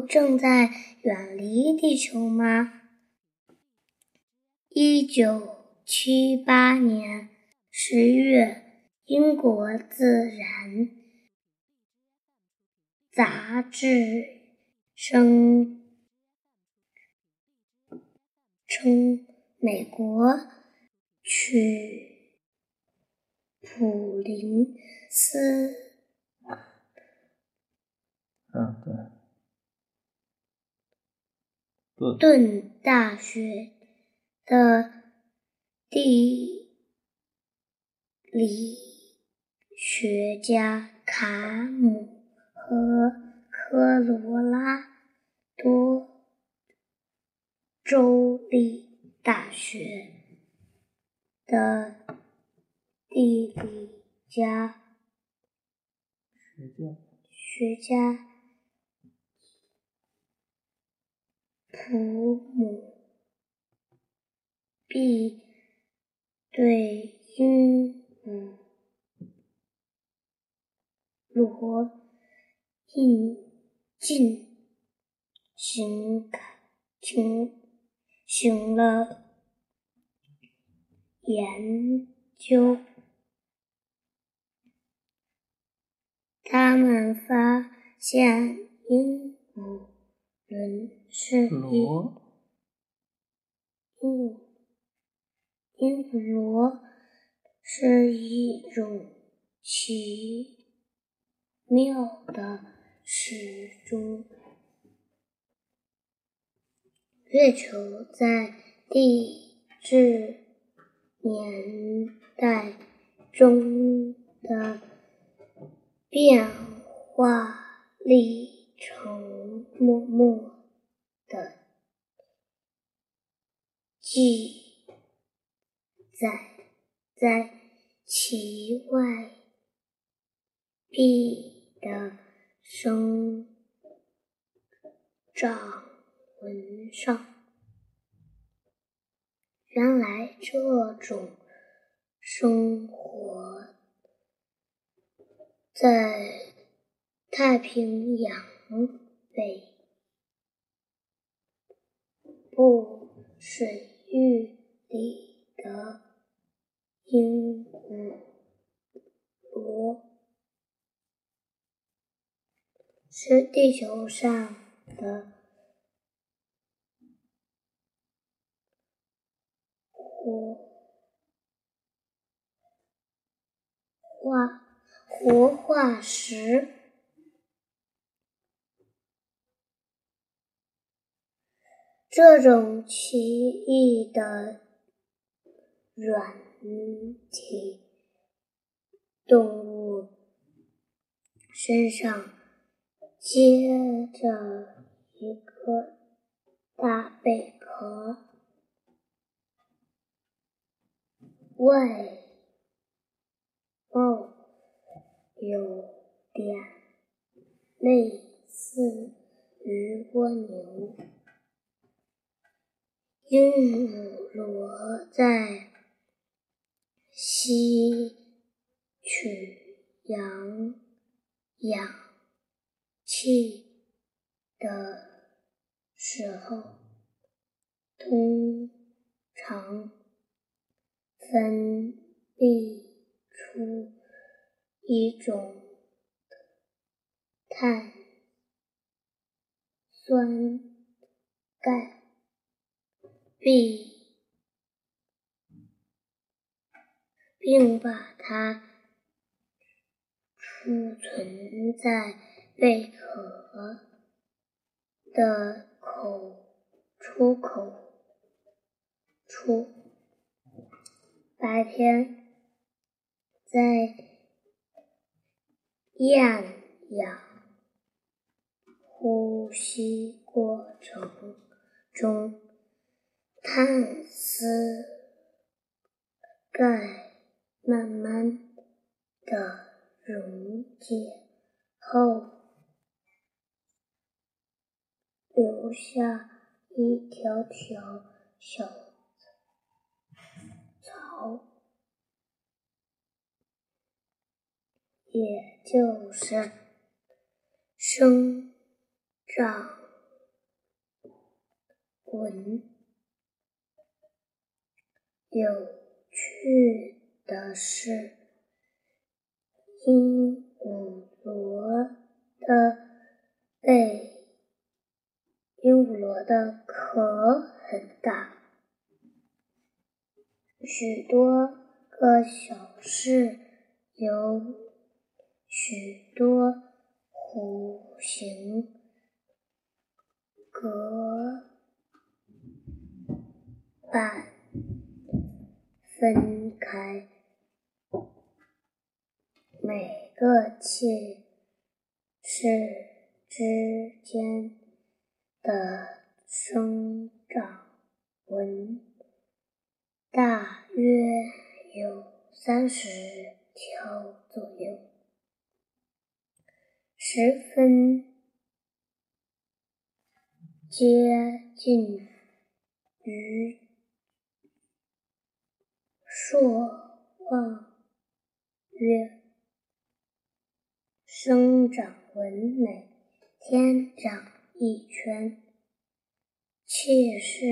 正在远离地球吗？一九七八年十月，英国《自然》杂志称称美国取普林斯嗯，对，顿。大学的地理学家卡姆和科罗拉多州立大学的地理家学校，学家。普姆必对鹦鹉螺进行进行了研究。他们发现鹦鹉轮是一螺，鹦鹉鹦鹉螺是一种奇妙的时钟。月球在地质年代中的变化历程默默的记载在其外壁的生长纹上。原来这种生活在太平洋北不水域里的鹦鹉螺是地球上的活化活化石。这种奇异的软体动物身上接着一个大贝壳，外貌有点类似于蜗牛。鹦鹉螺在吸取氧氧气的时候，通常分泌出一种碳酸钙。并并把它储存在贝壳的口出口处。白天在厌氧呼吸过程中。碳丝钙慢慢的溶解后，留下一条条小槽，也就是生长文。有趣的是，鹦鹉螺的背，鹦鹉螺的壳很大，许多个小室有许多弧形隔板。分开每个气室之间的生长纹，大约有三十条左右，十分接近于。朔望曰：“生长纹每天长一圈，气是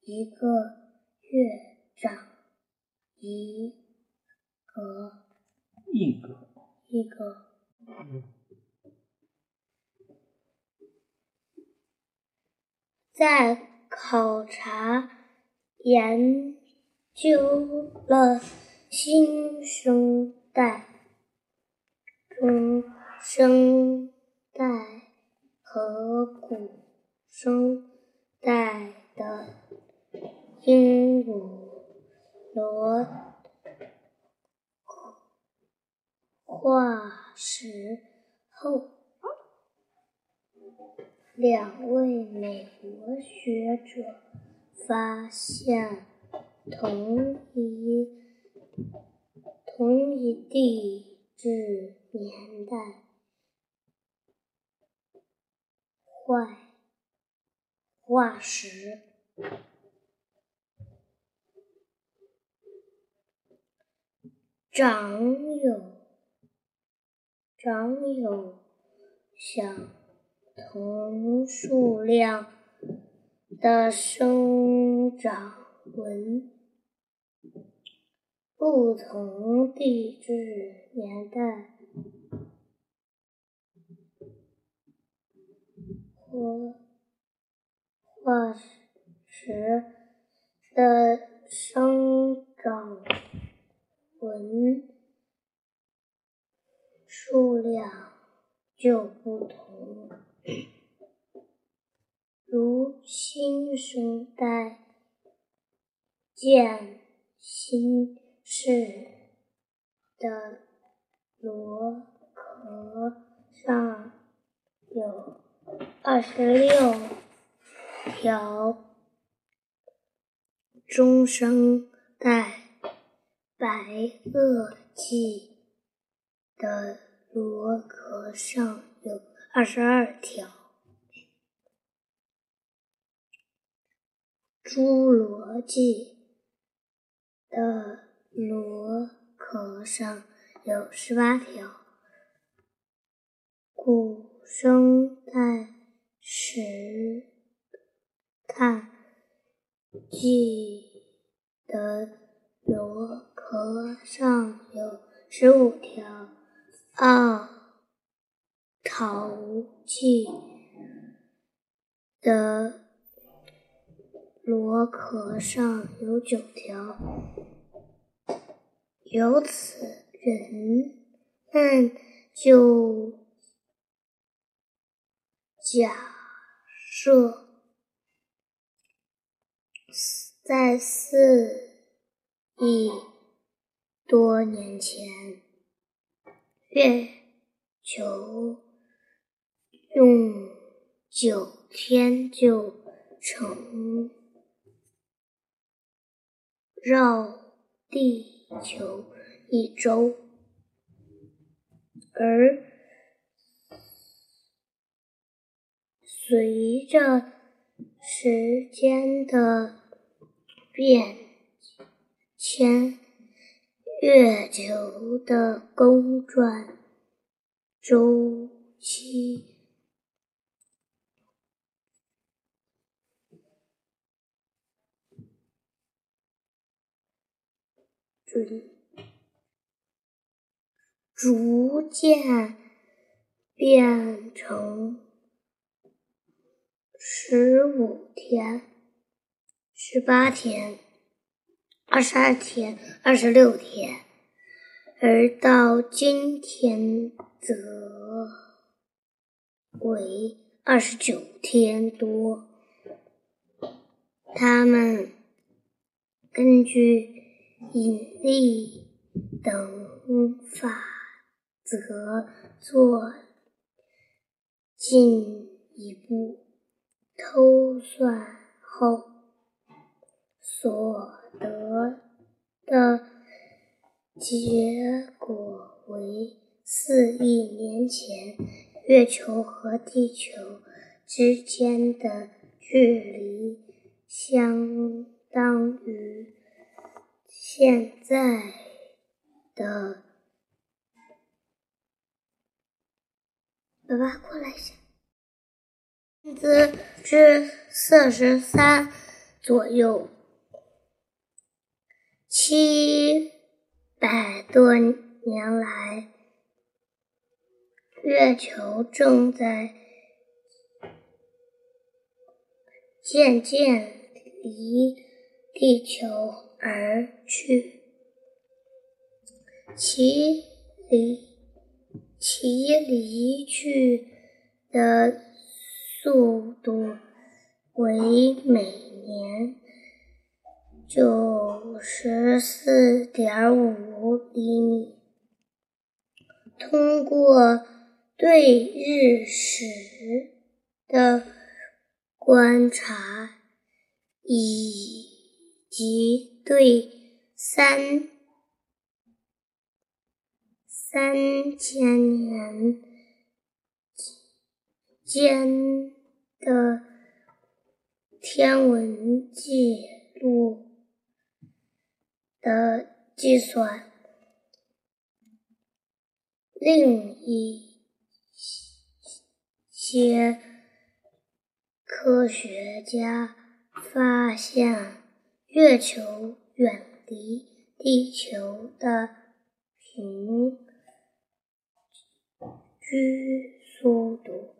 一个月长一格，一格，一个。”在考察研。究了新生代、中生代和古生代的鹦鹉螺化石后，两位美国学者发现。同一同一地质年代坏化石，长有长有相同数量的生长纹。不同地质年代或化石的生长纹数量就不同，如新生代渐新。是的，螺壳上有二十六条中生代白垩纪的螺壳上有二十二条侏罗纪的。螺壳上有十八条，古生代石炭纪的螺壳上有十五条，奥陶纪的螺壳上有九条。由此，人们就假设，在四亿多年前，月球用九天就成绕地。球一周，而随着时间的变迁，月球的公转周期准逐渐变成十五天、十八天、二十二天、二十六天，而到今天则为二十九天多。他们根据引力等法则做进一步推算后所得的结果为：四亿年前，月球和地球之间的距离。相当于现在的，爸爸过来一下，分之之四十三左右，七百多年来，月球正在渐渐。离地球而去，其离其离去的速度为每年九十四点五厘米。通过对日食的观察。以及对三三千年间的天文记录的计算，另一些科学家。发现月球远离地球的平均速度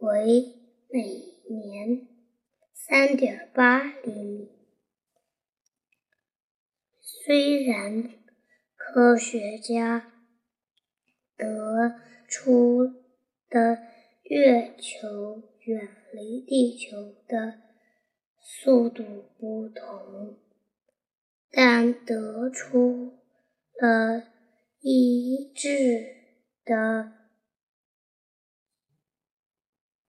为每年三点八厘米。虽然科学家得出的月球远离地球的速度不同，但得出了一致的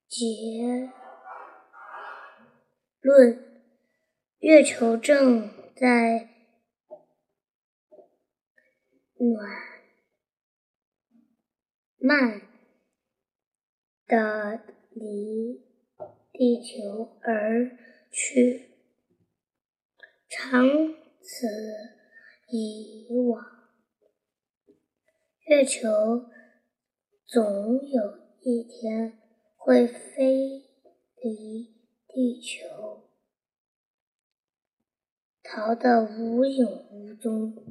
结论：月球正在暖慢的离地球而。去，长此以往，月球总有一天会飞离地球，逃得无影无踪。